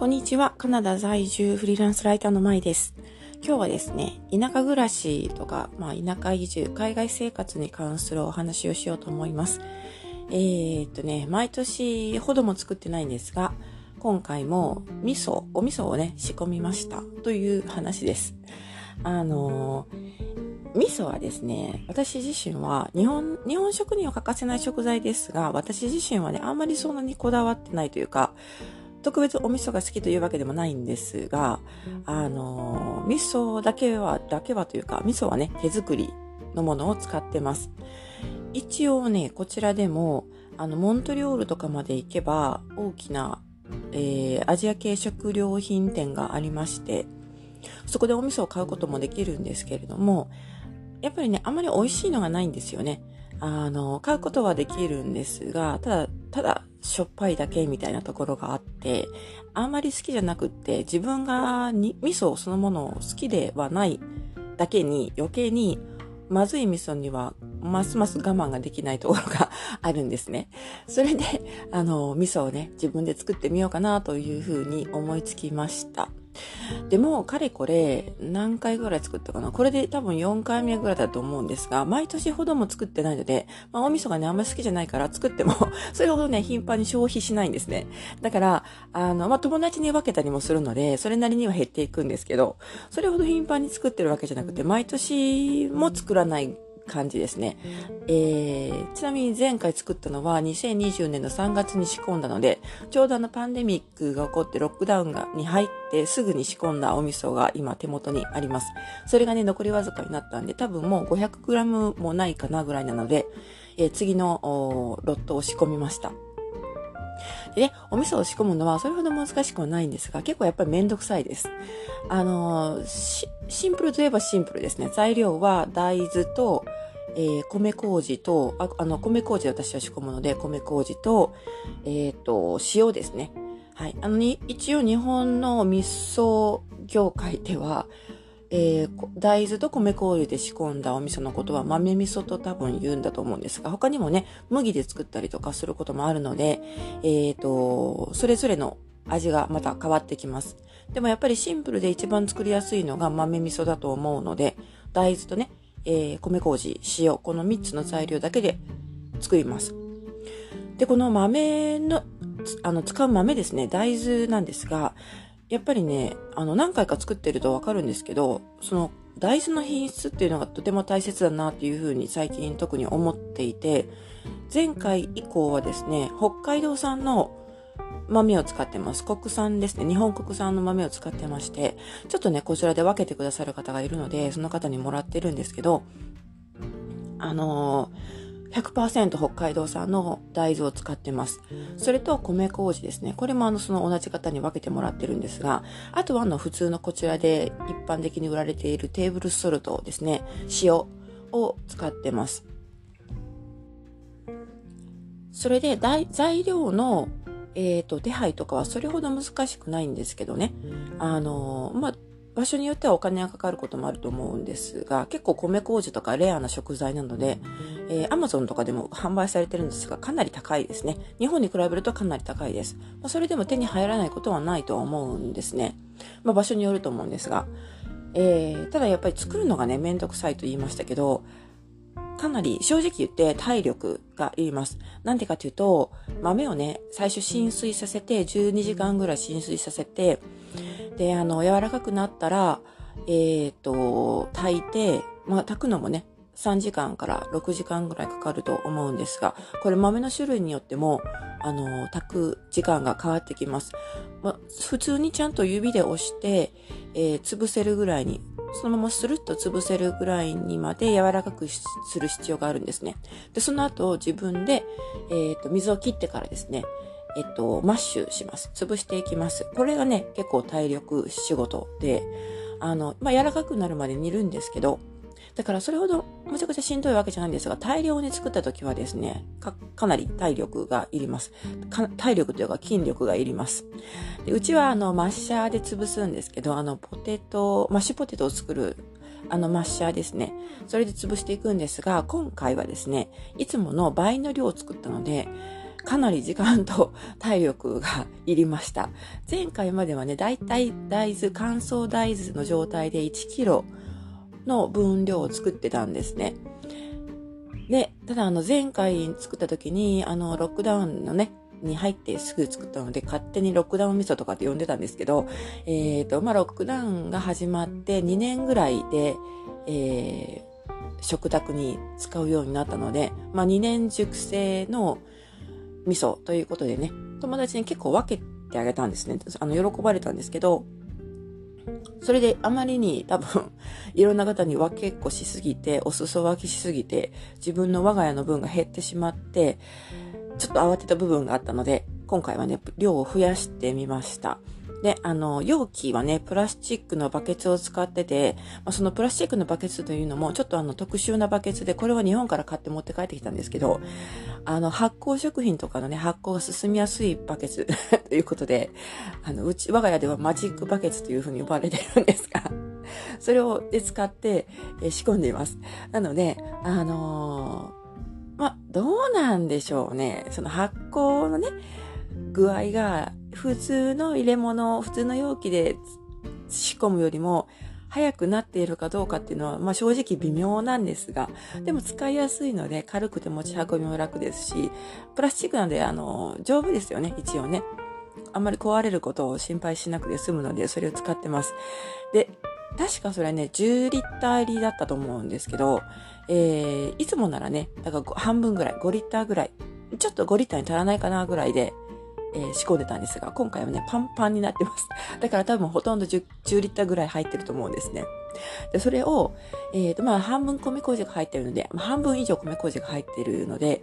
こんにちは。カナダ在住フリーランスライターのまいです。今日はですね、田舎暮らしとか、まあ、田舎移住、海外生活に関するお話をしようと思います。えー、っとね、毎年ほども作ってないんですが、今回も味噌、お味噌をね、仕込みましたという話です。あの味噌はですね、私自身は日本、日本食には欠かせない食材ですが、私自身はね、あんまりそんなにこだわってないというか、特別お味噌が好きというわけでもないんですが、あの、味噌だけは、だけはというか、味噌はね、手作りのものを使ってます。一応ね、こちらでも、あの、モントリオールとかまで行けば、大きな、えー、アジア系食料品店がありまして、そこでお味噌を買うこともできるんですけれども、やっぱりね、あまり美味しいのがないんですよね。あの、買うことはできるんですが、ただ、ただ、しょっぱいだけみたいなところがあって、あんまり好きじゃなくって、自分がに味噌そのものを好きではないだけに余計にまずい味噌にはますます我慢ができないところがあるんですね。それで、あの、味噌をね、自分で作ってみようかなというふうに思いつきました。でも、かれこれ、何回ぐらい作ったかなこれで多分4回目ぐらいだと思うんですが、毎年ほども作ってないので、まあ、お味噌がね、あんまり好きじゃないから作っても それほどね、頻繁に消費しないんですね。だから、あの、まあ、友達に分けたりもするので、それなりには減っていくんですけど、それほど頻繁に作ってるわけじゃなくて、毎年も作らない感じですね。えー、ちなみに前回作ったのは2020年の3月に仕込んだので、ちょうどあのパンデミックが起こってロックダウンがに入ってすぐに仕込んだお味噌が今手元にあります。それがね、残りわずかになったんで、多分もう 500g もないかなぐらいなので、えー、次のロットを仕込みました。でね、お味噌を仕込むのはそれほど難しくはないんですが、結構やっぱりめんどくさいです。あのー、シンプルといえばシンプルですね。材料は大豆と、えー、米麹と、ああの、米麹私は仕込むので、米麹と、えっ、ー、と、塩ですね。はい。あのに、一応日本の味噌業界では、えー、大豆と米麹で仕込んだお味噌のことは豆味噌と多分言うんだと思うんですが、他にもね、麦で作ったりとかすることもあるので、えっ、ー、と、それぞれの味がまた変わってきます。でもやっぱりシンプルで一番作りやすいのが豆味噌だと思うので、大豆とね、えー、米麹、塩、この3つの材料だけで作ります。で、この豆の、あの、使う豆ですね、大豆なんですが、やっぱりね、あの、何回か作ってるとわかるんですけど、その、大豆の品質っていうのがとても大切だなっていうふうに最近特に思っていて、前回以降はですね、北海道産の豆を使ってます。国産ですね。日本国産の豆を使ってまして、ちょっとね、こちらで分けてくださる方がいるので、その方にもらってるんですけど、あのー100%北海道産の大豆を使ってます。それと米麹ですね。これもあのその同じ方に分けてもらってるんですが、あとはあの普通のこちらで一般的に売られているテーブルソルトですね。塩を使ってます。それで材料のえっ、ー、と、手配とかはそれほど難しくないんですけどね。あの、まあ、場所によってはお金がかかることもあると思うんですが、結構米麹とかレアな食材なので、えー、Amazon とかでも販売されてるんですが、かなり高いですね。日本に比べるとかなり高いです。まあ、それでも手に入らないことはないとは思うんですね。まあ、場所によると思うんですが。えー、ただやっぱり作るのがね、めんどくさいと言いましたけど、かなり正直言って体力がいります。なんでかというと、豆をね、最初浸水させて、12時間ぐらい浸水させて、で、あの、柔らかくなったら、えっ、ー、と、炊いて、まあ、炊くのもね、3時間から6時間ぐらいかかると思うんですが、これ豆の種類によっても、あの、炊く時間が変わってきます。ま、普通にちゃんと指で押して、えー、潰せるぐらいに、そのままスルッと潰せるぐらいにまで柔らかくする必要があるんですね。で、その後自分で、えっ、と、水を切ってからですね、えっと、マッシュします。潰していきます。これがね、結構体力仕事で、あの、まあ、柔らかくなるまで煮るんですけど、だからそれほどむちゃくちゃしんどいわけじゃないんですが、大量に作った時はですね、か、かなり体力がいります。体力というか筋力がいります。でうちはあの、マッシャーで潰すんですけど、あの、ポテト、マッシュポテトを作るあのマッシャーですね。それで潰していくんですが、今回はですね、いつもの倍の量を作ったので、かなり時間と 体力がいりました。前回まではね、だいたい大豆、乾燥大豆の状態で1キロの分量を作ってたんですね。で、ただあの前回作った時に、あのロックダウンのね、に入ってすぐ作ったので、勝手にロックダウン味噌とかって呼んでたんですけど、えっ、ー、と、まあ、ロックダウンが始まって2年ぐらいで、えー、食卓に使うようになったので、まあ、2年熟成の味噌ということでね、友達に結構分けてあげたんですね。あの、喜ばれたんですけど、それであまりに多分 いろんな方に分けっこしすぎて、お裾分けしすぎて、自分の我が家の分が減ってしまって、ちょっと慌てた部分があったので、今回はね、量を増やしてみました。で、あの、容器はね、プラスチックのバケツを使ってて、まあ、そのプラスチックのバケツというのも、ちょっとあの、特殊なバケツで、これは日本から買って持って帰ってきたんですけど、あの、発酵食品とかのね、発酵が進みやすいバケツ ということで、あの、うち、我が家ではマジックバケツというふうに呼ばれてるんですが、それをで使って、え仕込んでいます。なので、あのーまあ、どうなんでしょうね。その発酵のね、具合が普通の入れ物、普通の容器で仕込むよりも早くなっているかどうかっていうのは、まあ正直微妙なんですが、でも使いやすいので軽くて持ち運びも楽ですし、プラスチックなので、あの、丈夫ですよね、一応ね。あんまり壊れることを心配しなくて済むので、それを使ってます。で、確かそれはね、10リッター入りだったと思うんですけど、えー、いつもならね、だから半分ぐらい、5リッターぐらい、ちょっと5リッターに足らないかなぐらいで、えー、仕込んでたんですが、今回はね、パンパンになってます。だから多分ほとんど 10, 10リッターぐらい入ってると思うんですね。で、それを、えっ、ー、と、まあ、半分米麹が入ってるので、まあ、半分以上米麹が入ってるので、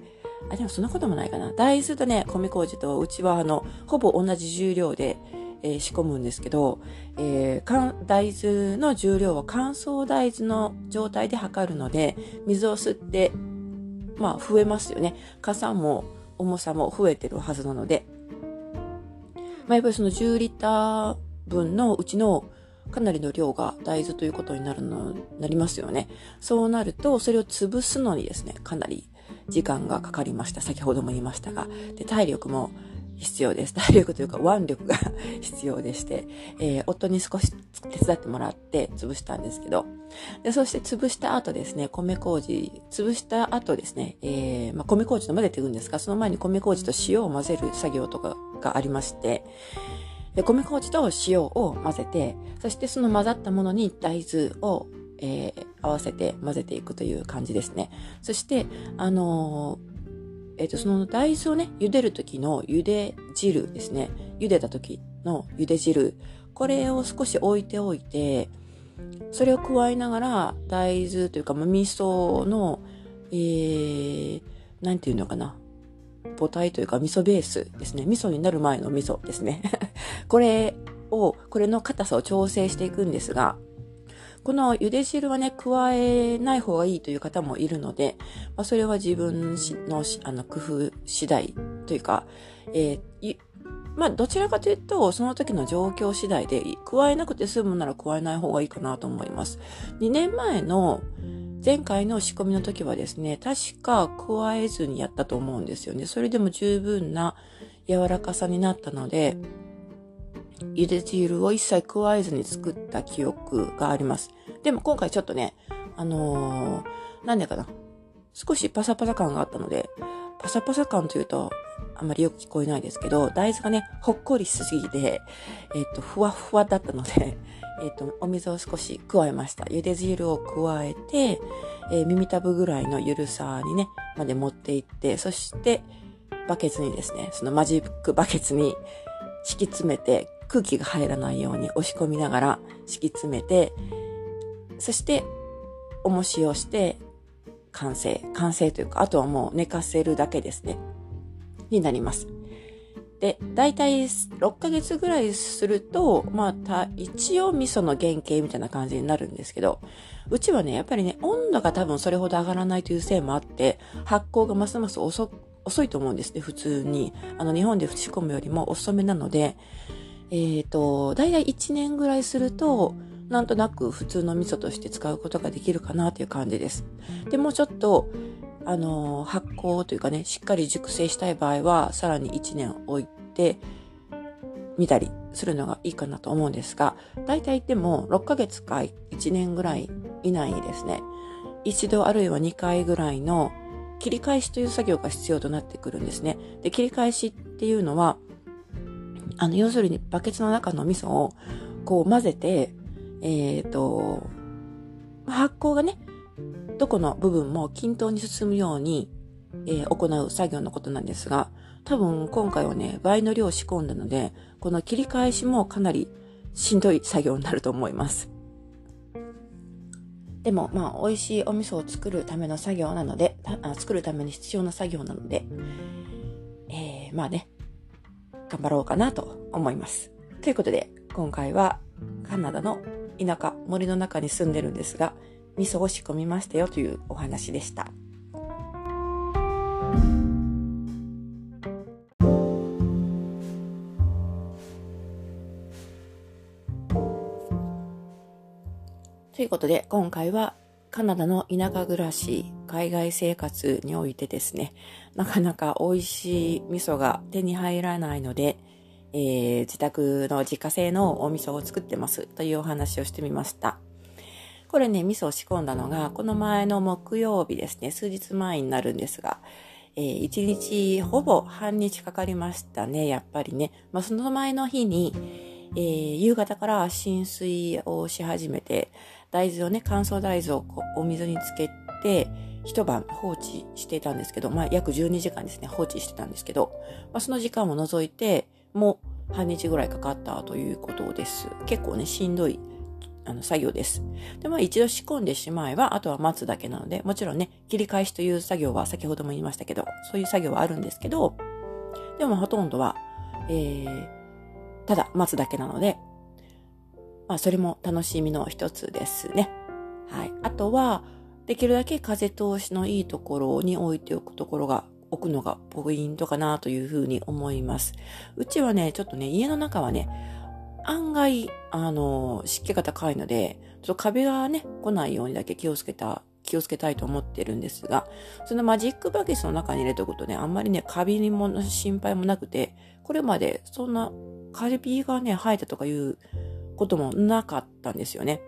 あ、でもそんなこともないかな。大豆とね、米麹とうちはあの、ほぼ同じ重量で、えー、仕込むんですけど、えー、大豆の重量は乾燥大豆の状態で測るので、水を吸って、まあ増えますよね。傘も重さも増えてるはずなので、まあ、やっぱりその10リッター分のうちのかなりの量が大豆ということになるの、なりますよね。そうなると、それを潰すのにですね、かなり時間がかかりました。先ほども言いましたが。で、体力も必要です。体力というか腕力が必要でして、えー、夫に少し手伝ってもらって潰したんですけど、でそして潰した後ですね、米麹、潰した後ですね、えー、まあ、米麹と混ぜていくんですが、その前に米麹と塩を混ぜる作業とかがありまして、で米麹と塩を混ぜて、そしてその混ざったものに大豆をえー、合わせて混ぜていくという感じですね。そして、あのーえっ、と、その大豆をね、茹でる時の茹で汁ですね。茹でた時の茹で汁。これを少し置いておいて、それを加えながら、大豆というか、ま味噌の、えー、なんていうのかな。母体というか味噌ベースですね。味噌になる前の味噌ですね。これを、これの硬さを調整していくんですが、この茹で汁はね、加えない方がいいという方もいるので、まあ、それは自分のあの工夫次第というか、えー、まあ、どちらかというと、その時の状況次第で、加えなくて済むなら加えない方がいいかなと思います。2年前の前回の仕込みの時はですね、確か加えずにやったと思うんですよね。それでも十分な柔らかさになったので、茹で汁を一切加えずに作った記憶があります。でも今回ちょっとね、あのー、なんでかな。少しパサパサ感があったので、パサパサ感というと、あまりよく聞こえないですけど、大豆がね、ほっこりしすぎて、えっ、と、ふわふわだったので、えっ、と、お水を少し加えました。茹で汁を加えて、えー、耳たぶぐらいのゆるさにね、まで持っていって、そして、バケツにですね、そのマジックバケツに敷き詰めて、空気が入らないように押し込みながら敷き詰めて、そして、重しをして、完成。完成というか、あとはもう寝かせるだけですね。になります。で、だいたい6ヶ月ぐらいすると、まあ、一応味噌の原型みたいな感じになるんですけど、うちはね、やっぱりね、温度が多分それほど上がらないというせいもあって、発酵がますます遅遅いと思うんですね、普通に。あの、日本で仕込むよりも遅めなので、えっ、ー、と、だいたい1年ぐらいすると、なんとなく普通の味噌として使うことができるかなという感じです。で、もうちょっと、あの、発酵というかね、しっかり熟成したい場合は、さらに1年置いて、見たりするのがいいかなと思うんですが、大体でも6ヶ月か1年ぐらい以内にですね、一度あるいは2回ぐらいの切り返しという作業が必要となってくるんですね。で、切り返しっていうのは、あの、要するにバケツの中の味噌をこう混ぜて、えっ、ー、と、発酵がね、どこの部分も均等に進むように、えー、行う作業のことなんですが、多分今回はね、倍の量仕込んだので、この切り返しもかなりしんどい作業になると思います。でも、まあ、美味しいお味噌を作るための作業なので、あ作るために必要な作業なので、えー、まあね、頑張ろうかなと思います。ということで、今回はカナダの田舎、森の中に住んでるんですが、味噌を仕込みましたよというお話でした。ということで、今回はカナダの田舎暮らし、海外生活においてですね、なかなか美味しい味噌が手に入らないので、えー、自宅の自家製のお味噌を作ってますというお話をしてみました。これね、味噌を仕込んだのが、この前の木曜日ですね、数日前になるんですが、えー、1日、ほぼ半日かかりましたね、やっぱりね。まあ、その前の日に、えー、夕方から浸水をし始めて、大豆をね、乾燥大豆をお水につけて、一晩放置してたんですけど、まあ、約12時間ですね、放置してたんですけど、まあ、その時間を除いて、もう半日ぐらいかかったということです。結構ね、しんどいあの作業です。で、まあ一度仕込んでしまえば、あとは待つだけなので、もちろんね、切り返しという作業は先ほども言いましたけど、そういう作業はあるんですけど、でもほとんどは、えー、ただ待つだけなので、まあそれも楽しみの一つですね。はい。あとは、できるだけ風通しのいいところに置いておくところが置くのがポイントかなというふうに思います。うちはね、ちょっとね、家の中はね、案外、あの、湿気が高いので、ちょっと壁がね、来ないようにだけ気をつけた、気をつけたいと思ってるんですが、そのマジックバケツの中に入れておくとね、あんまりね、カビにも心配もなくて、これまでそんなカビがね、生えたとかいうこともなかったんですよね。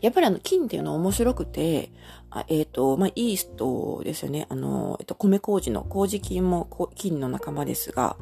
やっぱりあの、菌っていうのは面白くて、あえっ、ー、と、まあ、イーストですよね。あの、えっと、米麹の麹菌も菌の仲間ですが、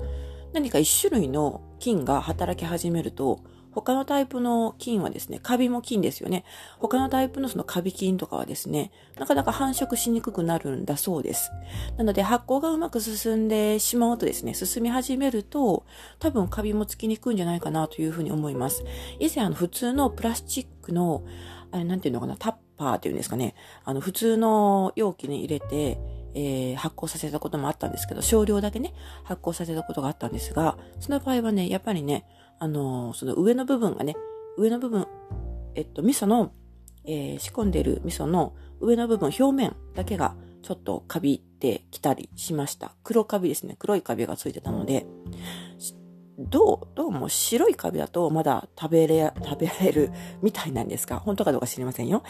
何か一種類の菌が働き始めると、他のタイプの菌はですね、カビも菌ですよね。他のタイプのそのカビ菌とかはですね、なかなか繁殖しにくくなるんだそうです。なので発酵がうまく進んでしまうとですね、進み始めると、多分カビもつきにくいんじゃないかなというふうに思います。以前あの普通のプラスチックの、あれなんていうのかな、タッパーっていうんですかね、あの普通の容器に入れて、えー、発酵させたこともあったんですけど、少量だけね、発酵させたことがあったんですが、その場合はね、やっぱりね、あのー、その上の部分がね、上の部分、えっと、味噌の、えー、仕込んでる味噌の上の部分、表面だけがちょっとカビってきたりしました。黒カビですね。黒いカビがついてたので、どう、どうも白いカビだとまだ食べれ、食べられるみたいなんですか？本当かどうか知りませんよ。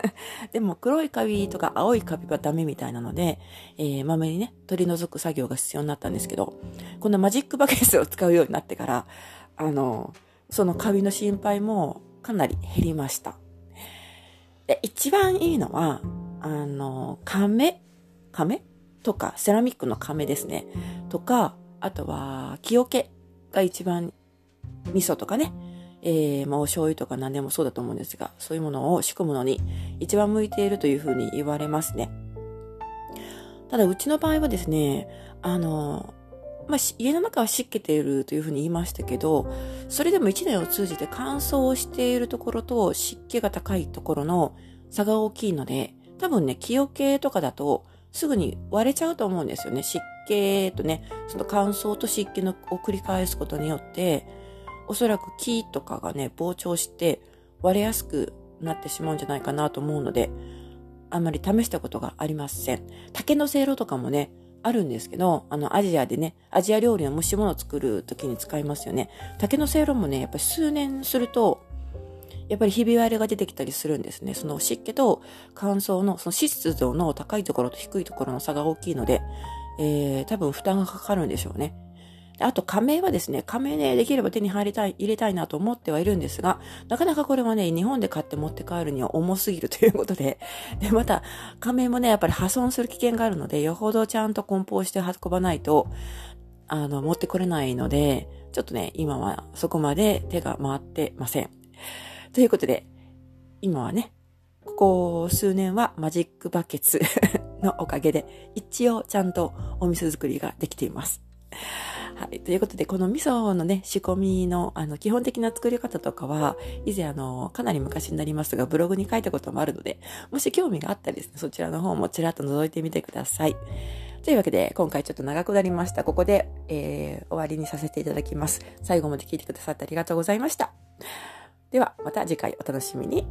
でも黒いカビとか青いカビはダメみたいなので、えー、まめにね、取り除く作業が必要になったんですけど、このマジックバケツを使うようになってから、あの、そのカビの心配もかなり減りました。で、一番いいのは、あの、亀、亀？とか、セラミックの亀ですね。とか、あとは、木桶が一番味噌とかね、えー、まあお醤油とか何でもそうだと思うんですが、そういうものを仕込むのに一番向いているというふうに言われますね。ただ、うちの場合はですね、あの、まあ、家の中は湿気ているというふうに言いましたけど、それでも一年を通じて乾燥をしているところと湿気が高いところの差が大きいので、多分ね、気桶とかだとすぐに割れちゃうと思うんですよね。湿気とね、その乾燥と湿気のを繰り返すことによって、おそらく木とかがね、膨張して割れやすくなってしまうんじゃないかなと思うので、あんまり試したことがありません。竹のせいろとかもね、あるんですけど、あの、アジアでね、アジア料理の蒸し物を作るときに使いますよね。竹のせいろもね、やっぱり数年すると、やっぱりひび割れが出てきたりするんですね。その湿気と乾燥の、その湿度の高いところと低いところの差が大きいので、えー、多分負担がかかるんでしょうね。あと、加盟はですね、加盟ね、できれば手に入りたい、入れたいなと思ってはいるんですが、なかなかこれはね、日本で買って持って帰るには重すぎるということで、で、また、加盟もね、やっぱり破損する危険があるので、よほどちゃんと梱包して運ばないと、あの、持ってこれないので、ちょっとね、今はそこまで手が回ってません。ということで、今はね、ここ数年はマジックバケツ のおかげで、一応ちゃんとお味噌作りができています。はい。ということで、この味噌のね、仕込みの、あの、基本的な作り方とかは、以前、あの、かなり昔になりますが、ブログに書いたこともあるので、もし興味があったらですね、そちらの方もちらっと覗いてみてください。というわけで、今回ちょっと長くなりました。ここで、えー、終わりにさせていただきます。最後まで聞いてくださってありがとうございました。では、また次回お楽しみに。